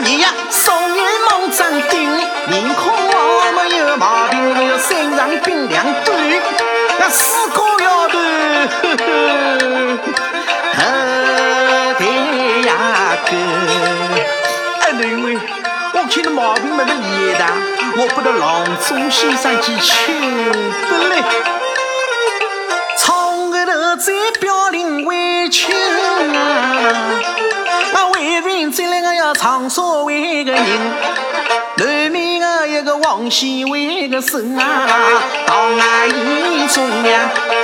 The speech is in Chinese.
你呀，双眼猛张顶，面孔没有毛病，身上冰凉短，那四个丫头，呵对呀哥。哎，那位，我看你毛病没得厉害，我不得郎中先生去求得嘞。窗外头在飘零围秋。再来，我要唱所谓个人，南面的一个王熙为个孙啊，到俺姨中呀来烧酒。